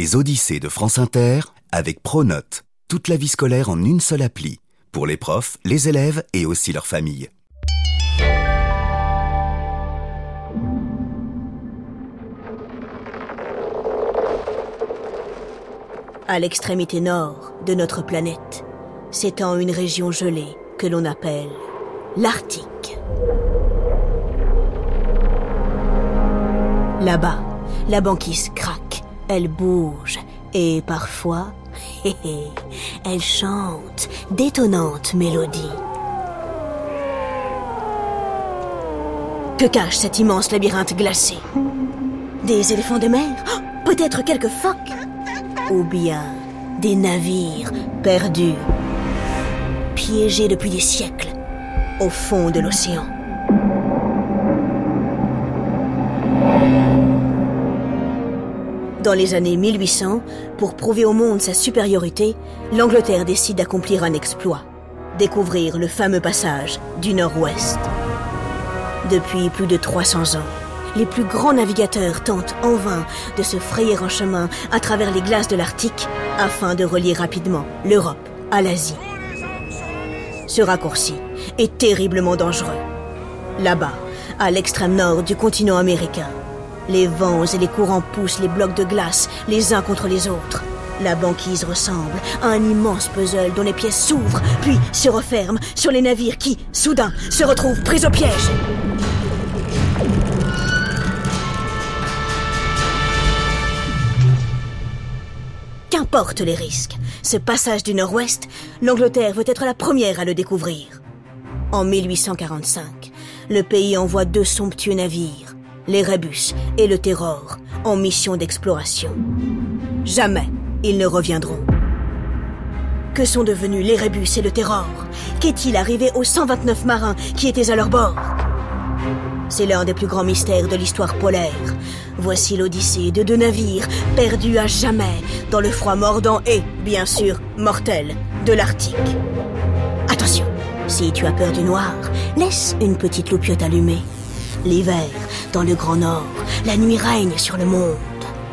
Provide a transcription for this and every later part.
Les Odyssées de France Inter avec Pronote. Toute la vie scolaire en une seule appli. Pour les profs, les élèves et aussi leurs familles. À l'extrémité nord de notre planète s'étend une région gelée que l'on appelle l'Arctique. Là-bas, la banquise craque, elle bouge et parfois, elle chante d'étonnantes mélodies. Que cache cet immense labyrinthe glacé? Des éléphants de mer? Peut-être quelques phoques? Ou bien des navires perdus, piégés depuis des siècles au fond de l'océan? Dans les années 1800, pour prouver au monde sa supériorité, l'Angleterre décide d'accomplir un exploit, découvrir le fameux passage du Nord-Ouest. Depuis plus de 300 ans, les plus grands navigateurs tentent en vain de se frayer un chemin à travers les glaces de l'Arctique afin de relier rapidement l'Europe à l'Asie. Ce raccourci est terriblement dangereux. Là-bas, à l'extrême nord du continent américain, les vents et les courants poussent les blocs de glace les uns contre les autres. La banquise ressemble à un immense puzzle dont les pièces s'ouvrent, puis se referment sur les navires qui, soudain, se retrouvent pris au piège. Qu'importe les risques, ce passage du Nord-Ouest, l'Angleterre veut être la première à le découvrir. En 1845, le pays envoie deux somptueux navires, les Rébus et le Terror, en mission d'exploration. Jamais ils ne reviendront. Que sont devenus les Rébus et le Terror? Qu'est-il arrivé aux 129 marins qui étaient à leur bord? C'est l'un des plus grands mystères de l'histoire polaire. Voici l'odyssée de deux navires perdus à jamais dans le froid mordant et, bien sûr, mortel de l'Arctique. Attention, si tu as peur du noir, laisse une petite loupiote allumée. L'hiver, dans le Grand Nord, la nuit règne sur le monde.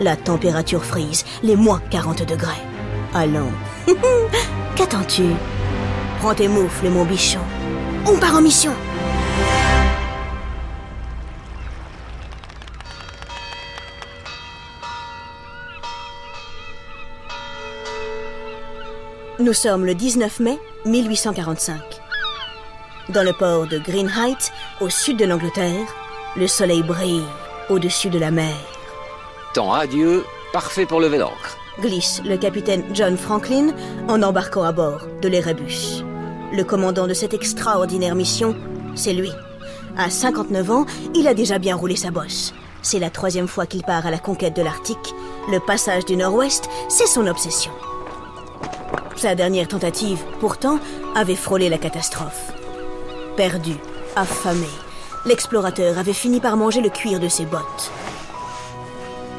La température frise les moins 40 degrés. Allons. Qu'attends-tu? Prends tes moufles, mon bichon. On part en mission Nous sommes le 19 mai 1845. Dans le port de Green Heights, au sud de l'Angleterre, le soleil brille au-dessus de la mer. Temps adieu, parfait pour lever l'ancre. Glisse le capitaine John Franklin en embarquant à bord de l'Erebus. Le commandant de cette extraordinaire mission, c'est lui. À 59 ans, il a déjà bien roulé sa bosse. C'est la troisième fois qu'il part à la conquête de l'Arctique. Le passage du Nord-Ouest, c'est son obsession. Sa dernière tentative, pourtant, avait frôlé la catastrophe. Perdu, affamé, l'explorateur avait fini par manger le cuir de ses bottes.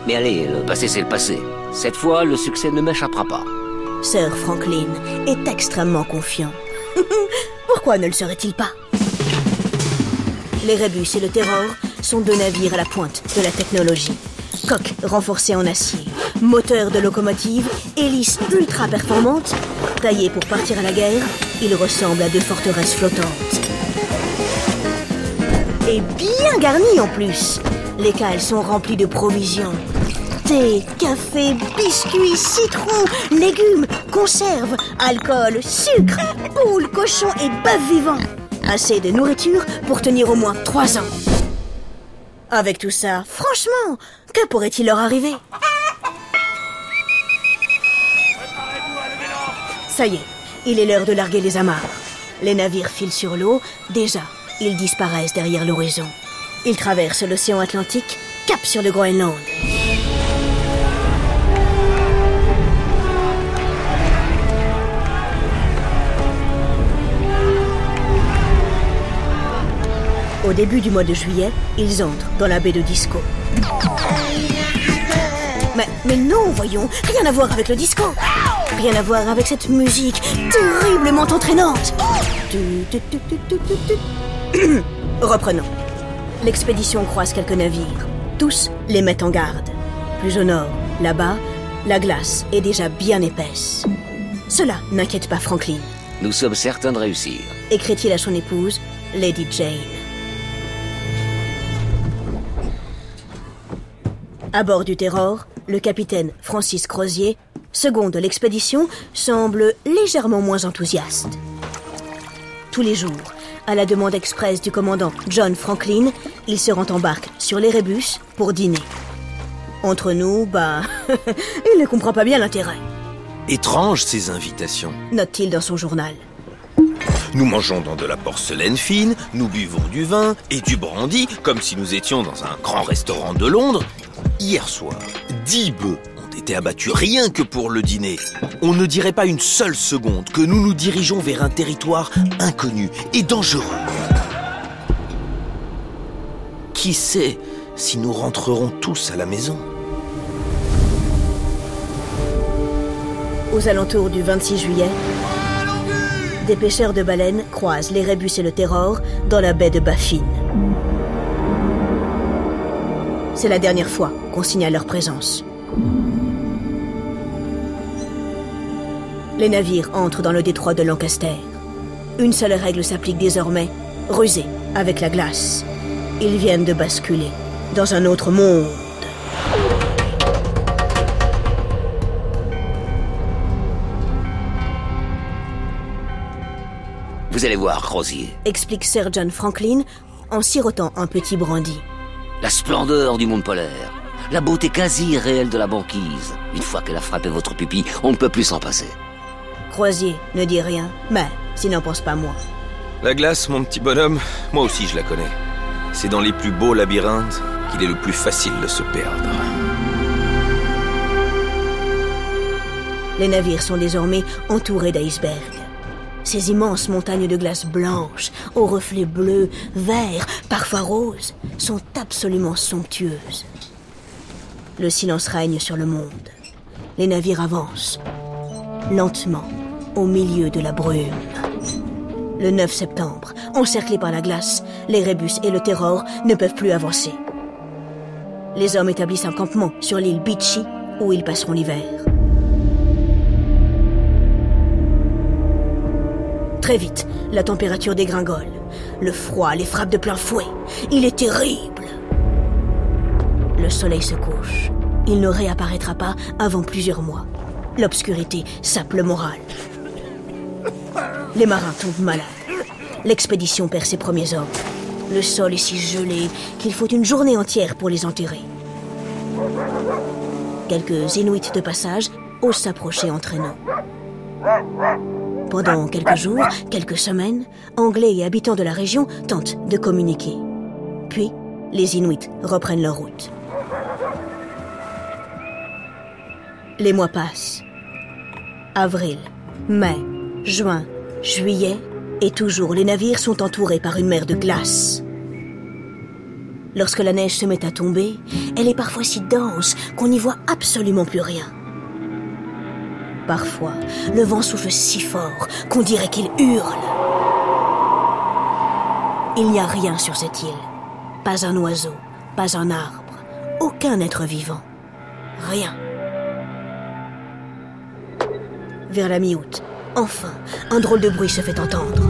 Mais allez, le passé c'est le passé. Cette fois, le succès ne m'échappera pas. Sir Franklin est extrêmement confiant. Pourquoi ne le serait-il pas? Les Rébus et le Terror sont deux navires à la pointe de la technologie. Coque renforcée en acier, moteur de locomotive, hélice ultra performante, taillés pour partir à la guerre, ils ressemblent à deux forteresses flottantes. Et bien garnis en plus. Les cales sont remplies de provisions. Thé, café, biscuits, citrons, légumes, conserves, alcool, sucre, poules, cochons et bœufs vivants. Assez de nourriture pour tenir au moins trois ans. Avec tout ça, franchement, que pourrait-il leur arriver? Ça y est, il est l'heure de larguer les amarres. Les navires filent sur l'eau, déjà, ils disparaissent derrière l'horizon. Ils traversent l'océan Atlantique, cap sur le Groenland. Au début du mois de juillet, ils entrent dans la baie de Disco. Mais, non, voyons, rien à voir avec le disco. Rien à voir avec cette musique terriblement entraînante. Reprenons. L'expédition croise quelques navires. Tous les mettent en garde. Plus au nord, là-bas, La glace est déjà bien épaisse. Cela n'inquiète pas Franklin, Nous sommes certains de réussir. écrit-il à son épouse, Lady Jane. À bord du Terror, le capitaine Francis Crozier, second de l'expédition, semble légèrement moins enthousiaste. Tous les jours, à la demande expresse du commandant John Franklin, il se rend en barque sur l'Erebus pour dîner. Entre nous, bah, il ne comprend pas bien l'intérêt, Étrange ces invitations. note-t-il dans son journal. Nous mangeons dans de la porcelaine fine, nous buvons du vin et du brandy comme si nous étions dans un grand restaurant de Londres. Hier soir, dix bœufs été abattus rien que pour le dîner. On ne dirait pas une seule seconde que nous nous dirigeons vers un territoire inconnu et dangereux. Qui sait si nous rentrerons tous à la maison? Aux alentours du 26 juillet, des pêcheurs de baleines croisent les rébus et le Terror dans la baie de Baffin. C'est la dernière fois qu'on signale leur présence. Les navires entrent dans le détroit de Lancaster. Une seule règle s'applique désormais, ruser avec la glace. Ils viennent de basculer dans un autre monde. Vous allez voir, Crozier. explique Sir John Franklin en sirotant un petit brandy. La splendeur du monde polaire. La beauté quasi réelle de la banquise. Une fois qu'elle a frappé votre pupille, on ne peut plus s'en passer. Croisier ne dit rien, mais s'il n'en pense pas moins. La glace, mon petit bonhomme, moi aussi je la connais. C'est dans les plus beaux labyrinthes qu'il est le plus facile de se perdre. Les navires sont désormais entourés d'icebergs. Ces immenses montagnes de glace blanches, aux reflets bleus, verts, parfois roses, sont absolument somptueuses. Le silence règne sur le monde. Les navires avancent, lentement, au milieu de la brume. Le 9 septembre, encerclés par la glace, les et le Terror ne peuvent plus avancer. Les hommes établissent un campement sur l'île Beachy où ils passeront l'hiver. Très vite, la température dégringole. Le froid les frappe de plein fouet. Il est terrible. Le soleil se couche. Il ne réapparaîtra pas avant plusieurs mois. L'obscurité sape le moral. Les marins tombent malades. L'expédition perd ses premiers hommes. Le sol est si gelé qu'il faut une journée entière pour les enterrer. Quelques Inuits de passage osent s'approcher en traîneau. Pendant quelques jours, quelques semaines, Anglais et habitants de la région tentent de communiquer. Puis, les Inuits reprennent leur route. Les mois passent. Avril, mai, juin, juillet, et toujours les navires sont entourés par une mer de glace. Lorsque la neige se met à tomber, elle est parfois si dense qu'on n'y voit absolument plus rien. Parfois, le vent souffle si fort qu'on dirait qu'il hurle. Il n'y a rien sur cette île. Pas un oiseau, pas un arbre, aucun être vivant. Rien. Vers la mi-août, enfin, un drôle de bruit se fait entendre.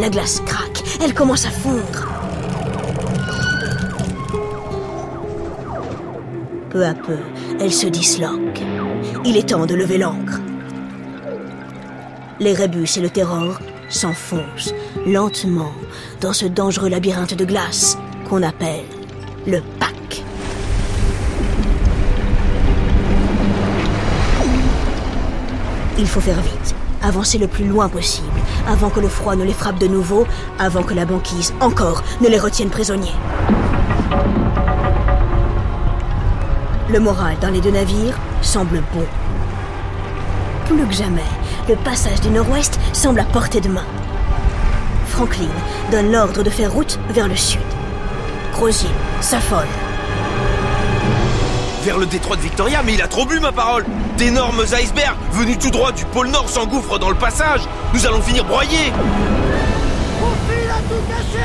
La glace craque, elle commence à fondre. Peu à peu, elle se disloque. Il est temps de lever l'ancre. Les rébus et le terror s'enfoncent lentement dans ce dangereux labyrinthe de glace qu'on appelle le pack. Il faut faire vite, avancer le plus loin possible, avant que le froid ne les frappe de nouveau, avant que la banquise, encore, ne les retienne prisonniers. Le moral dans les deux navires semble bon. Plus que jamais, le passage du nord-ouest semble à portée de main. Franklin donne l'ordre de faire route vers le sud. Crozier s'affole. Vers le détroit de Victoria, mais il a trop bu ma parole D'énormes icebergs venus tout droit du pôle Nord s'engouffrent dans le passage Nous allons finir broyés fil a tout cassé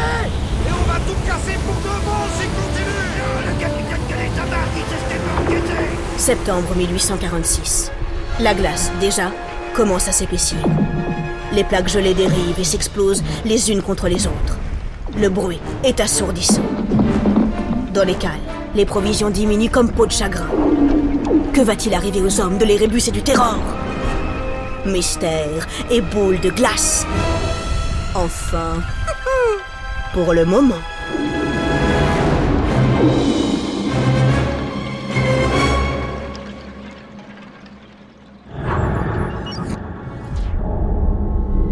Et on va tout casser pour de bon s'il continue Le capitaine enquêté Septembre 1846. La glace, déjà, commence à s'épaissir. Les plaques gelées dérivent et s'explosent les unes contre les autres. Le bruit est assourdissant. Dans les cales, les provisions diminuent comme peau de chagrin. Que va-t-il arriver aux hommes de l'Érébus et du Terror? Mystère et boule de glace. Enfin, pour le moment.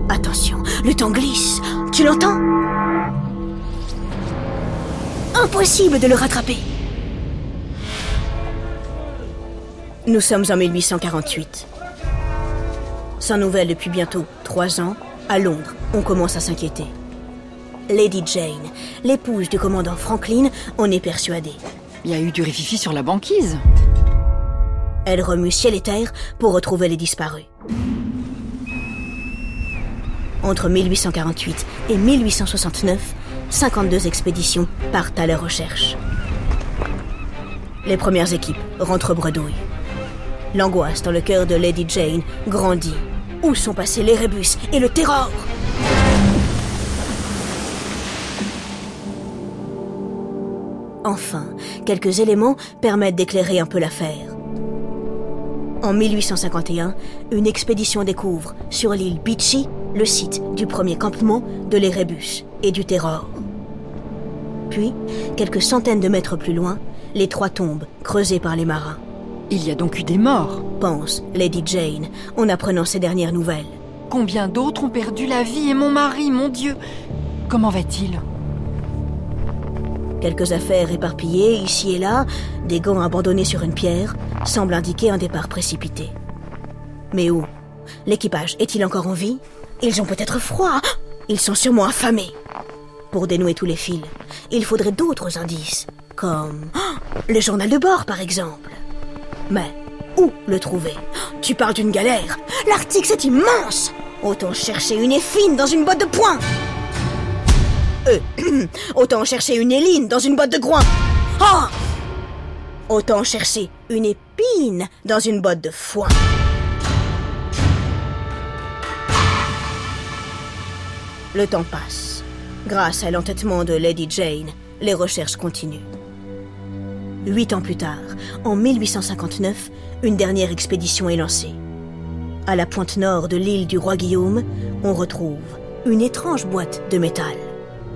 Attention, le temps glisse. Tu l'entends? Impossible de le rattraper. Nous sommes en 1848. Sans nouvelles depuis bientôt trois ans, à Londres, on commence à s'inquiéter. Lady Jane, l'épouse du commandant Franklin, en est persuadée. Il y a eu du rififi sur la banquise. Elle remue ciel et terre pour retrouver les disparus. Entre 1848 et 1869, 52 expéditions partent à leur recherche. Les premières équipes rentrent bredouilles. L'angoisse dans le cœur de Lady Jane grandit. Où sont passés les rébus et le terror? Enfin, quelques éléments permettent d'éclairer un peu l'affaire. En 1851, une expédition découvre sur l'île Beachy le site du premier campement de l'Érébus et du Terror. Puis, quelques centaines de mètres plus loin, les trois tombes creusées par les marins. Il y a donc eu des morts. Pense Lady Jane en apprenant ces dernières nouvelles. Combien d'autres ont perdu la vie et mon mari, mon Dieu Comment va-t-il? Quelques affaires éparpillées ici et là, des gants abandonnés sur une pierre, semblent indiquer un départ précipité. Mais où? L'équipage est-il encore en vie? Ils ont peut-être froid Ils sont sûrement affamés Pour dénouer tous les fils, il faudrait d'autres indices, comme le journal de bord par exemple. Mais où le trouver? Tu parles d'une galère L'Arctique c'est immense Autant chercher une effine dans une botte de poing euh, autant chercher une éline dans une botte de groin. Ah Autant chercher une épine dans une botte de foin. Le temps passe. Grâce à l'entêtement de Lady Jane, les recherches continuent. Huit ans plus tard, en 1859, une dernière expédition est lancée. À la pointe nord de l'île du roi Guillaume, on retrouve une étrange boîte de métal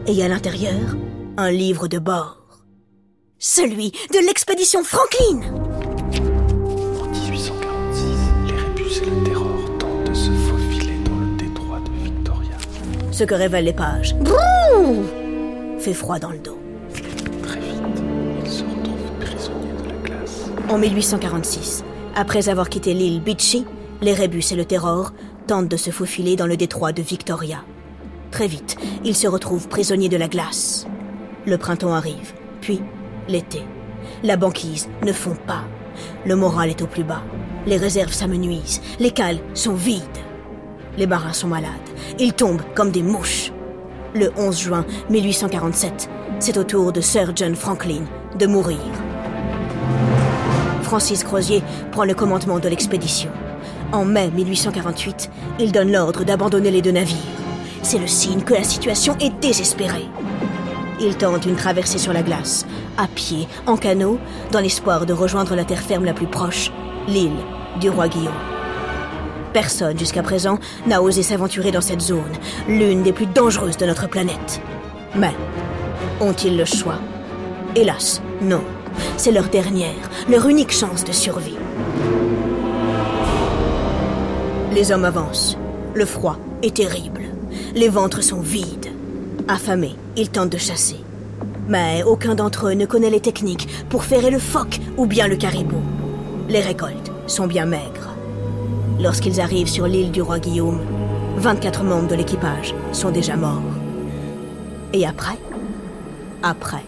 et à l'intérieur, un livre de bord. Celui de l'expédition Franklin En 1846, les rébus et le terror tentent de se faufiler dans le détroit de Victoria. Ce que révèlent les pages. Brrr fait froid dans le dos. En 1846, après avoir quitté l'île Beachy, les rébus et le terror tentent de se faufiler dans le détroit de Victoria. Très vite, ils se retrouvent prisonniers de la glace. Le printemps arrive, puis l'été. La banquise ne fond pas. Le moral est au plus bas. Les réserves s'amenuisent. Les cales sont vides. Les marins sont malades. Ils tombent comme des mouches. Le 11 juin 1847, c'est au tour de Sir John Franklin de mourir. Francis Crozier prend le commandement de l'expédition. En mai 1848, il donne l'ordre d'abandonner les deux navires. C'est le signe que la situation est désespérée. Il tente une traversée sur la glace, à pied, en canot, dans l'espoir de rejoindre la terre ferme la plus proche, l'île du roi Guillaume. Personne jusqu'à présent n'a osé s'aventurer dans cette zone, l'une des plus dangereuses de notre planète. Mais ont-ils le choix? Hélas, non. C'est leur dernière, leur unique chance de survie. Les hommes avancent. Le froid est terrible. Les ventres sont vides. Affamés, ils tentent de chasser. Mais aucun d'entre eux ne connaît les techniques pour ferrer le phoque ou bien le caribou. Les récoltes sont bien maigres. Lorsqu'ils arrivent sur l'île du roi Guillaume, 24 membres de l'équipage sont déjà morts. Et après? Après,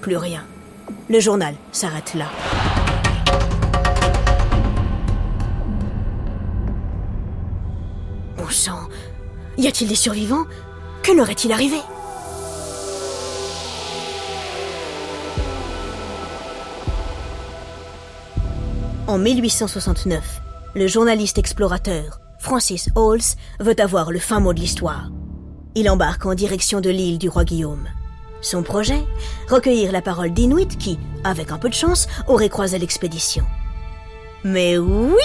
plus rien. Le journal s'arrête là. Bon sang, y a-t-il des survivants? Que leur est-il arrivé? En 1869, le journaliste explorateur Francis Halls veut avoir le fin mot de l'histoire. Il embarque en direction de l'île du roi Guillaume. Son projet Recueillir la parole d'Inuit qui, avec un peu de chance, auraient croisé l'expédition. Mais oui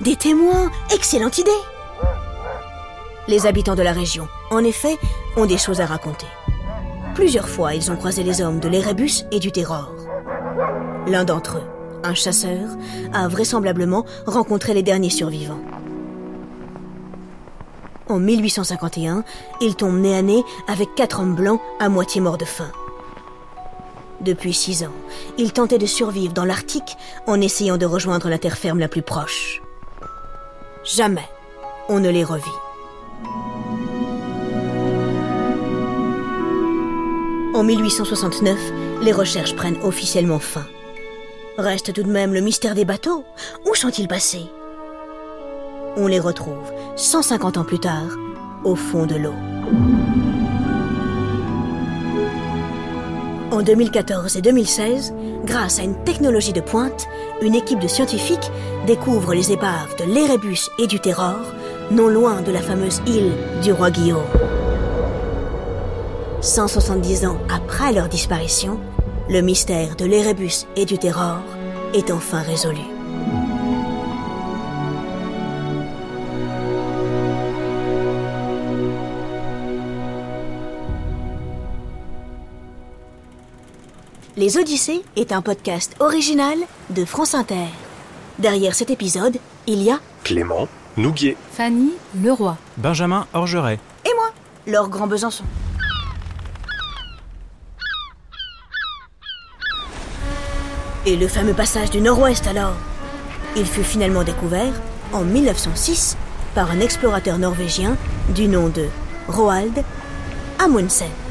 Des témoins Excellente idée Les habitants de la région, en effet, ont des choses à raconter. Plusieurs fois, ils ont croisé les hommes de l'Erebus et du Terror. L'un d'entre eux, un chasseur, a vraisemblablement rencontré les derniers survivants. En 1851, il tombe nez à nez avec quatre hommes blancs à moitié morts de faim. Depuis six ans, il tentait de survivre dans l'Arctique en essayant de rejoindre la terre ferme la plus proche. Jamais on ne les revit. En 1869, les recherches prennent officiellement fin. Reste tout de même le mystère des bateaux. Où sont-ils passés? On les retrouve 150 ans plus tard au fond de l'eau. En 2014 et 2016, grâce à une technologie de pointe, une équipe de scientifiques découvre les épaves de l'Erebus et du Terror, non loin de la fameuse île du roi Guillaume. 170 ans après leur disparition, le mystère de l'Erebus et du Terror est enfin résolu. Les Odyssées est un podcast original de France Inter. Derrière cet épisode, il y a Clément Nouguier. Fanny Leroy. Benjamin Orgeret. et moi, Laure Grand Besançon. Et le fameux passage du Nord-Ouest alors Il fut finalement découvert en 1906 par un explorateur norvégien du nom de Roald Amundsen.